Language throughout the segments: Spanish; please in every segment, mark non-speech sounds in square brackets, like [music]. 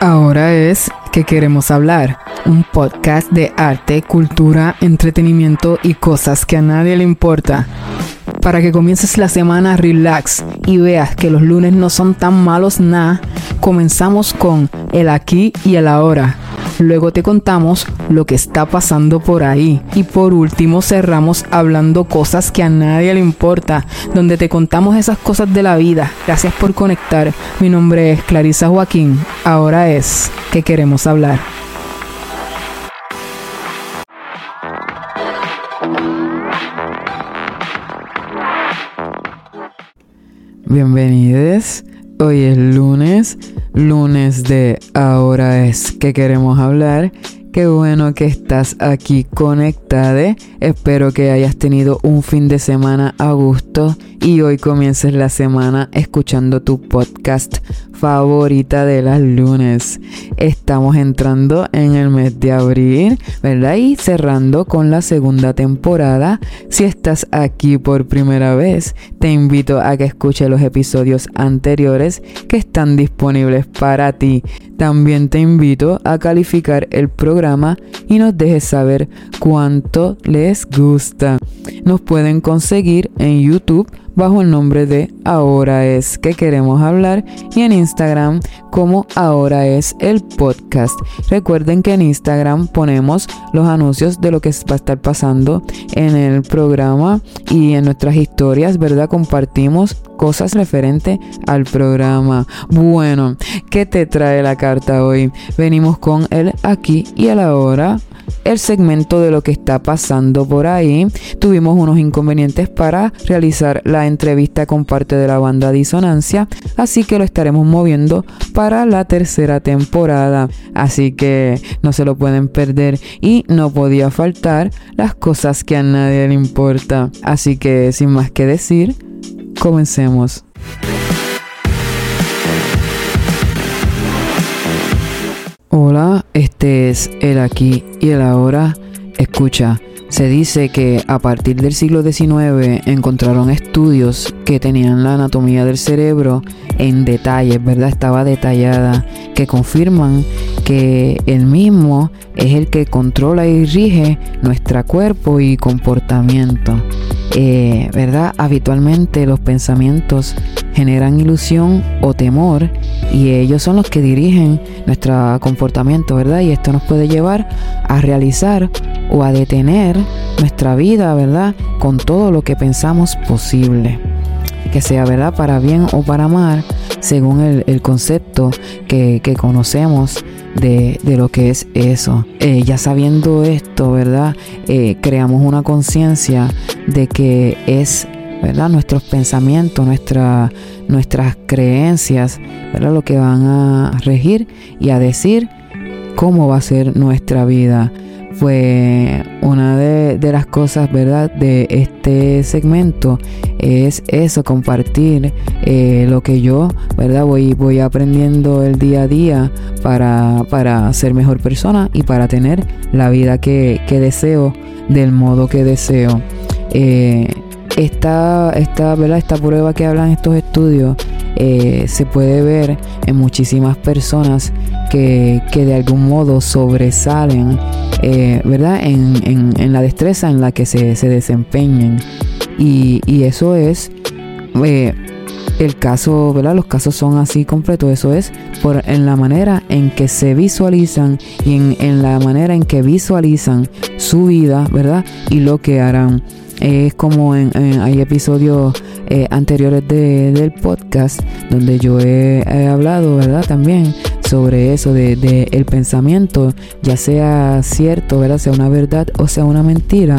Ahora es que queremos hablar, un podcast de arte, cultura, entretenimiento y cosas que a nadie le importa. Para que comiences la semana relax y veas que los lunes no son tan malos nada, comenzamos con el aquí y el ahora Luego te contamos lo que está pasando por ahí. Y por último cerramos hablando cosas que a nadie le importa, donde te contamos esas cosas de la vida. Gracias por conectar. Mi nombre es Clarisa Joaquín. Ahora es que queremos hablar. Bienvenidos. Hoy es lunes lunes de Ahora es que queremos hablar. Qué bueno que estás aquí conectada. Espero que hayas tenido un fin de semana a gusto y hoy comiences la semana escuchando tu podcast favorita de las lunes. Estamos entrando en el mes de abril, ¿verdad? Y cerrando con la segunda temporada. Si estás aquí por primera vez, te invito a que escuches los episodios anteriores que están disponibles para ti. También te invito a calificar el programa y nos dejes saber cuánto les gusta. Nos pueden conseguir en YouTube bajo el nombre de Ahora es que queremos hablar y en Instagram como Ahora es el podcast. Recuerden que en Instagram ponemos los anuncios de lo que va a estar pasando en el programa y en nuestras historias, ¿verdad? Compartimos cosas referentes al programa. Bueno, ¿qué te trae la carta hoy? Venimos con el aquí y el ahora el segmento de lo que está pasando por ahí. Tuvimos unos inconvenientes para realizar la entrevista con parte de la banda Disonancia, así que lo estaremos moviendo para la tercera temporada. Así que no se lo pueden perder y no podía faltar las cosas que a nadie le importa. Así que sin más que decir, comencemos. Hola, este es el aquí y el ahora. Escucha, se dice que a partir del siglo XIX encontraron estudios que tenían la anatomía del cerebro en detalles, ¿verdad? Estaba detallada, que confirman que el mismo es el que controla y rige nuestro cuerpo y comportamiento. Eh, ¿Verdad? Habitualmente los pensamientos generan ilusión o temor y ellos son los que dirigen nuestro comportamiento, ¿verdad? Y esto nos puede llevar a realizar o a detener nuestra vida, ¿verdad? Con todo lo que pensamos posible. Que sea, ¿verdad? Para bien o para mal, según el, concepto que, conocemos de, lo que es eso. Eh, ya sabiendo esto, ¿verdad? Eh, creamos una conciencia de que es ¿verdad? Nuestros pensamientos, nuestra, nuestras creencias, ¿verdad? Lo que van a regir y a decir cómo va a ser nuestra vida. Fue una de, las cosas, ¿verdad? De este segmento es eso, compartir eh, lo que yo, ¿verdad? Voy, voy aprendiendo el día a día para, para ser mejor persona y para tener la vida que, que deseo del modo que deseo. Eh, esta, esta, ¿verdad? esta prueba que hablan estos estudios eh, se puede ver en muchísimas personas que, de algún modo sobresalen eh, ¿verdad? En, en, la destreza en la que se, se desempeñen. Y, y, eso es eh, el caso, ¿verdad? Los casos son así completos. Eso es por en la manera en que se visualizan y en, en la manera en que visualizan su vida, ¿verdad? Y lo que harán. Es como en, hay episodios eh, anteriores del podcast donde yo he, hablado, ¿verdad? También sobre eso de, el pensamiento, ya sea cierto, ¿verdad? Sea una verdad o sea una mentira,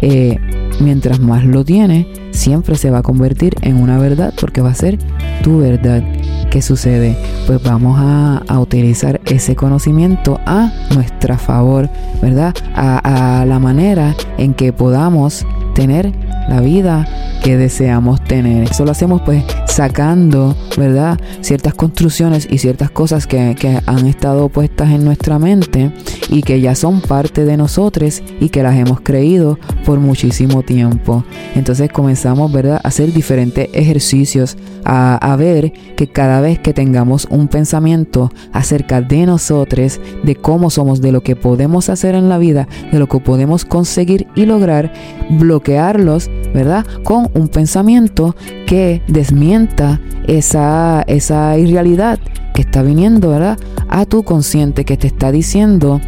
eh, mientras más lo tiene, siempre se va a convertir en una verdad porque va a ser tu verdad. ¿Qué sucede? Pues vamos a, utilizar ese conocimiento a nuestra favor, ¿verdad? A, a la manera en que podamos tener la vida que deseamos tener. Eso lo hacemos pues sacando, ¿verdad? Ciertas construcciones y ciertas cosas que, que, han estado puestas en nuestra mente y que ya son parte de nosotros y que las hemos creído por muchísimo tiempo. Entonces comenzamos, ¿verdad? A hacer diferentes ejercicios a, ver que cada vez que tengamos un pensamiento acerca de nosotros, de cómo somos, de lo que podemos hacer en la vida, de lo que podemos conseguir y lograr, bloquearlos, ¿verdad? Con un pensamiento que desmienta esa, esa irrealidad que está viniendo, ¿verdad? A tu consciente que te está diciendo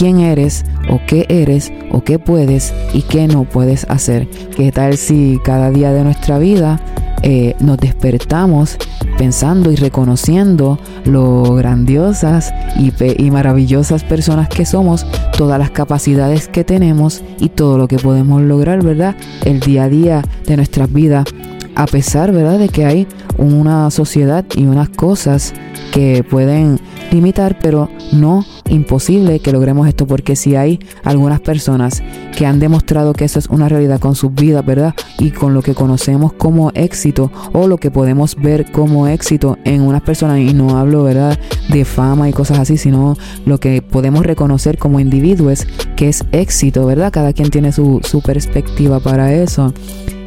quién eres o qué eres o qué puedes y qué no puedes hacer. ¿Qué tal si cada día de nuestra vida eh, nos despertamos pensando y reconociendo lo grandiosas y, y maravillosas personas que somos, todas las capacidades que tenemos y todo lo que podemos lograr, ¿verdad? El día a día de nuestras vidas, a pesar, ¿verdad?, de que hay una sociedad y unas cosas que pueden limitar, pero no imposible que logremos esto, porque si hay algunas personas que han demostrado que eso es una realidad con sus vidas, ¿verdad? Y con lo que conocemos como éxito o lo que podemos ver como éxito en unas personas, y no hablo, ¿verdad?, de fama y cosas así, sino lo que podemos reconocer como individuos que es éxito, ¿verdad? Cada quien tiene su, su perspectiva para eso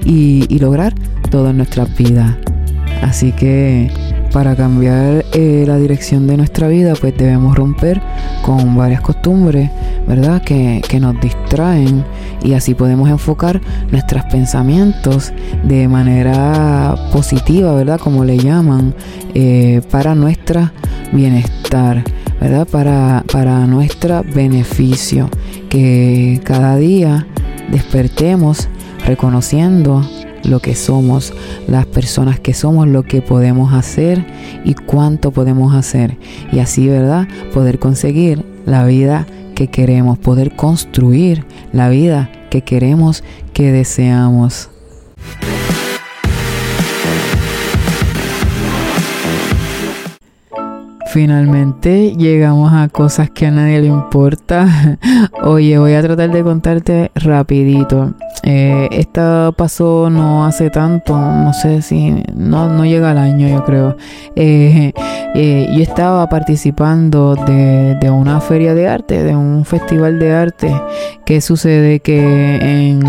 y, lograr todo en nuestras vidas. Así que para cambiar eh, la dirección de nuestra vida, pues debemos romper con varias costumbres, ¿verdad? Que, nos distraen y así podemos enfocar nuestros pensamientos de manera positiva, ¿verdad? Como le llaman, eh, para nuestro bienestar, ¿verdad? Para, para nuestro beneficio. Que cada día despertemos reconociendo lo que somos, las personas que somos, lo que podemos hacer y cuánto podemos hacer. Y así, ¿verdad? Poder conseguir la vida que queremos, poder construir la vida que queremos, que deseamos. Finalmente llegamos a cosas que a nadie le importa. [laughs] Oye, voy a tratar de contarte rapidito. Eh, esto pasó no hace tanto, no sé si, no, no llega al año yo creo. Eh, [laughs] eh, yo estaba participando de, de una feria de arte, de un festival de arte. que sucede? Que en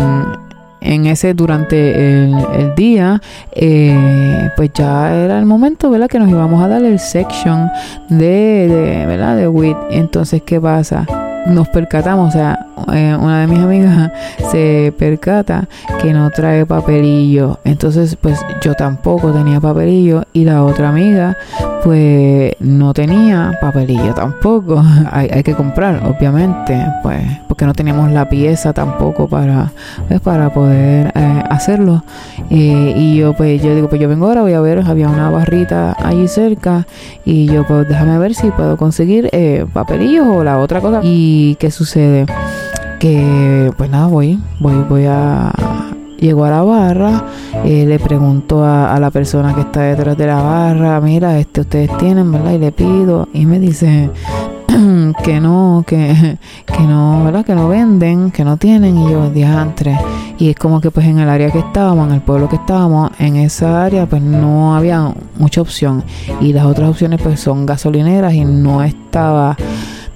en ese durante el, día, eh, pues ya era el momento, ¿verdad? Que nos íbamos a dar el section de, de ¿verdad? De WIT. Entonces, ¿qué pasa? Nos percatamos, o sea, eh, una de mis amigas se percata que no trae papelillo. Entonces, pues yo tampoco tenía papelillo y la otra amiga, pues no tenía papelillo tampoco. [laughs] hay, hay, que comprar, obviamente, pues porque no teníamos la pieza tampoco para, pues, para poder eh, hacerlo. Eh, y yo, pues yo digo, pues yo vengo ahora, voy a ver, había una barrita allí cerca y yo, pues déjame ver si puedo conseguir papelillos o la otra cosa. ¿Y qué sucede? que pues nada, voy, voy, voy a... Llego a la barra, eh, le pregunto a, la persona que está detrás de la barra, mira, este ustedes tienen, ¿verdad? Y le pido, y me dice [clears throat] que no, [laughs] que, no, ¿verdad? Que no venden, que no tienen, y yo, diantre. Y es como que pues en el área que estábamos, en el pueblo que estábamos, en esa área pues no había mucha opción. Y las otras opciones pues son gasolineras y no estaba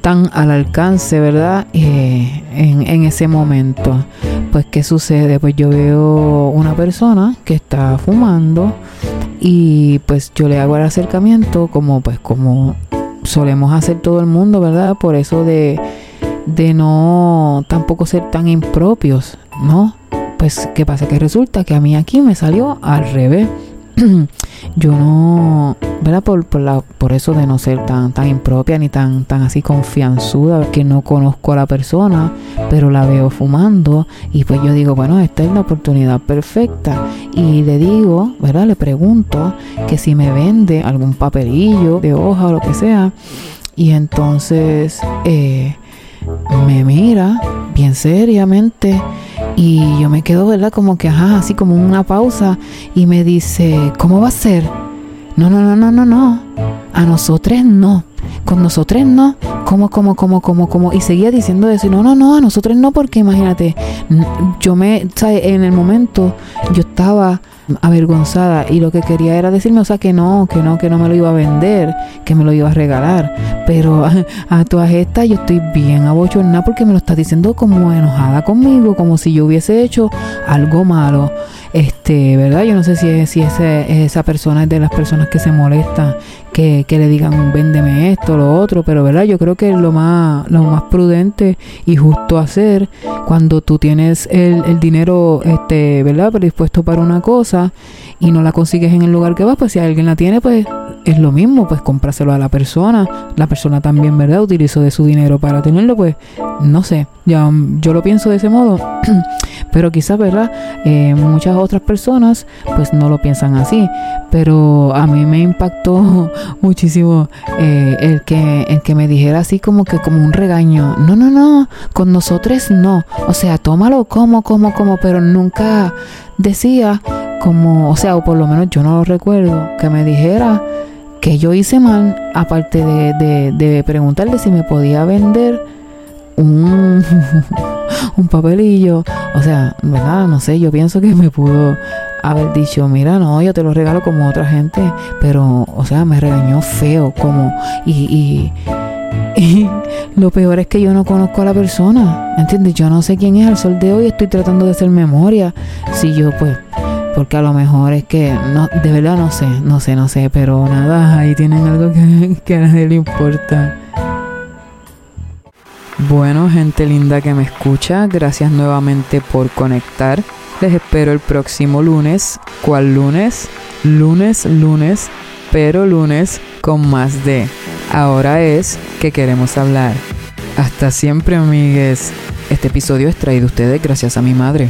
tan al alcance, ¿verdad? Eh, en, ese momento. Pues, ¿qué sucede? Pues yo veo una persona que está fumando y pues yo le hago el acercamiento como pues como solemos hacer todo el mundo, ¿verdad? Por eso de, de no tampoco ser tan impropios, ¿no? Pues, ¿qué pasa? Que resulta que a mí aquí me salió al revés. [clears throat] yo no, ¿verdad? Por, por, la, por eso de no ser tan, tan impropia ni tan, tan así confianzuda, que no conozco a la persona, pero la veo fumando y pues yo digo, bueno, esta es la oportunidad perfecta. Y le digo, ¿verdad? Le pregunto que si me vende algún papelillo de hoja o lo que sea. Y entonces eh, me mira bien seriamente y yo me quedo, ¿verdad? Como que, ajá, así como una pausa y me dice, ¿cómo va a ser? No, no, no, no, no, no. A nosotros no. Con nosotros no. ¿Cómo, cómo, cómo, cómo, cómo? Y seguía diciendo eso. no, no, no, a nosotros no, porque imagínate, yo me, ¿sabes? En el momento yo estaba avergonzada y lo que quería era decirme, o sea, que no, que no, que no me lo iba a vender, que me lo iba a regalar. Pero [laughs] a, todas estas yo estoy bien abochornada porque me lo está diciendo como enojada conmigo, como si yo hubiese hecho algo malo. Este, ¿verdad? Yo no sé si, si ese, esa persona es de las personas que se molestan, que, que le digan, véndeme esto, lo otro, pero, ¿verdad? Yo creo que lo más, lo más prudente y justo hacer cuando tú tienes el, el dinero, este, ¿verdad? Predispuesto para una cosa y no la consigues en el lugar que vas, pues si alguien la tiene, pues es lo mismo, pues cómpraselo a la persona. La persona también, ¿verdad? Utilizó de su dinero para tenerlo, pues no sé. Ya, yo lo pienso de ese modo, [clears throat] pero quizás, ¿verdad? Eh, muchas otras personas, pues no lo piensan así. Pero a mí me impactó [laughs] muchísimo eh, el, que, el que me dijera así como que como un regaño. No, no, no, con nosotros no. O sea, tómalo como, como, como, pero nunca decía como, o sea, o por lo menos yo no lo recuerdo, que me dijera que yo hice mal, aparte de, de, preguntarle si me podía vender un, [laughs] un papelillo. O sea, ¿verdad? No sé, yo pienso que me pudo haber dicho, mira, no, yo te lo regalo como otra gente, pero, o sea, me regañó feo, como, y, y, [laughs] y lo peor es que yo no conozco a la persona, ¿entiendes? Yo no sé quién es al sol de hoy, estoy tratando de hacer memoria, si yo pues porque a lo mejor es que no, de verdad no sé, no sé, no sé, pero nada, ahí tienen algo que, [laughs] que a nadie le importa. Bueno, gente linda que me escucha, gracias nuevamente por conectar. Les espero el próximo lunes. ¿Cuál lunes? Lunes, lunes, pero lunes con más de. Ahora es que queremos hablar. Hasta siempre, amigues. Este episodio es traído a ustedes gracias a mi madre.